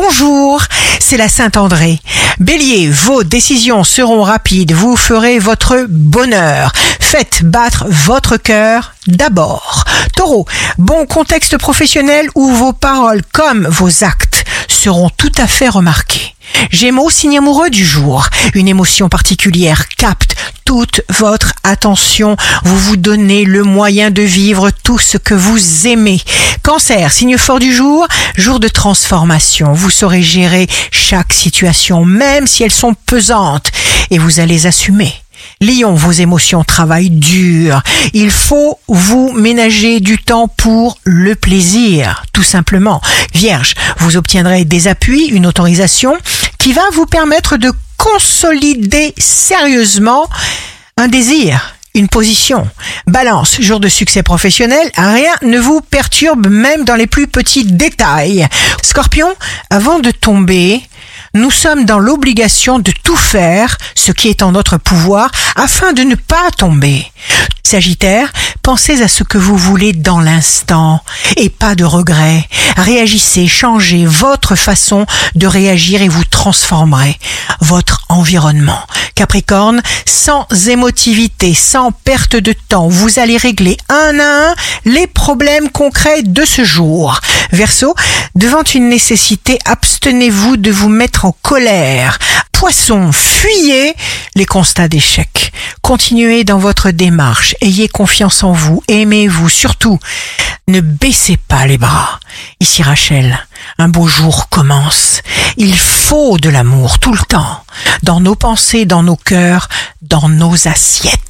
bonjour, c'est la Saint-André. Bélier, vos décisions seront rapides, vous ferez votre bonheur. Faites battre votre cœur d'abord. Taureau, bon contexte professionnel où vos paroles comme vos actes seront tout à fait remarqués. Gémeaux, signe amoureux du jour. Une émotion particulière capte toute votre attention. Vous vous donnez le moyen de vivre tout ce que vous aimez. Cancer, signe fort du jour, jour de transformation. Vous saurez gérer chaque situation, même si elles sont pesantes, et vous allez assumer. Lion, vos émotions travaillent dur. Il faut vous ménager du temps pour le plaisir, tout simplement. Vierge, vous obtiendrez des appuis, une autorisation qui va vous permettre de consolider sérieusement un désir, une position. Balance, jour de succès professionnel, rien ne vous perturbe même dans les plus petits détails. Scorpion, avant de tomber, nous sommes dans l'obligation de tout faire ce qui est en notre pouvoir afin de ne pas tomber. Sagittaire, pensez à ce que vous voulez dans l'instant et pas de regrets. Réagissez, changez votre façon de réagir et vous transformerez votre environnement. Capricorne, sans émotivité, sans perte de temps, vous allez régler un à un les problèmes concrets de ce jour. Verseau, devant une nécessité, abstenez-vous de vous mettre en colère. Poisson, fuyez les constats d'échec. Continuez dans votre démarche, ayez confiance en vous, aimez-vous, surtout, ne baissez pas les bras. Ici Rachel, un beau jour commence. Il faut de l'amour tout le temps, dans nos pensées, dans nos cœurs, dans nos assiettes.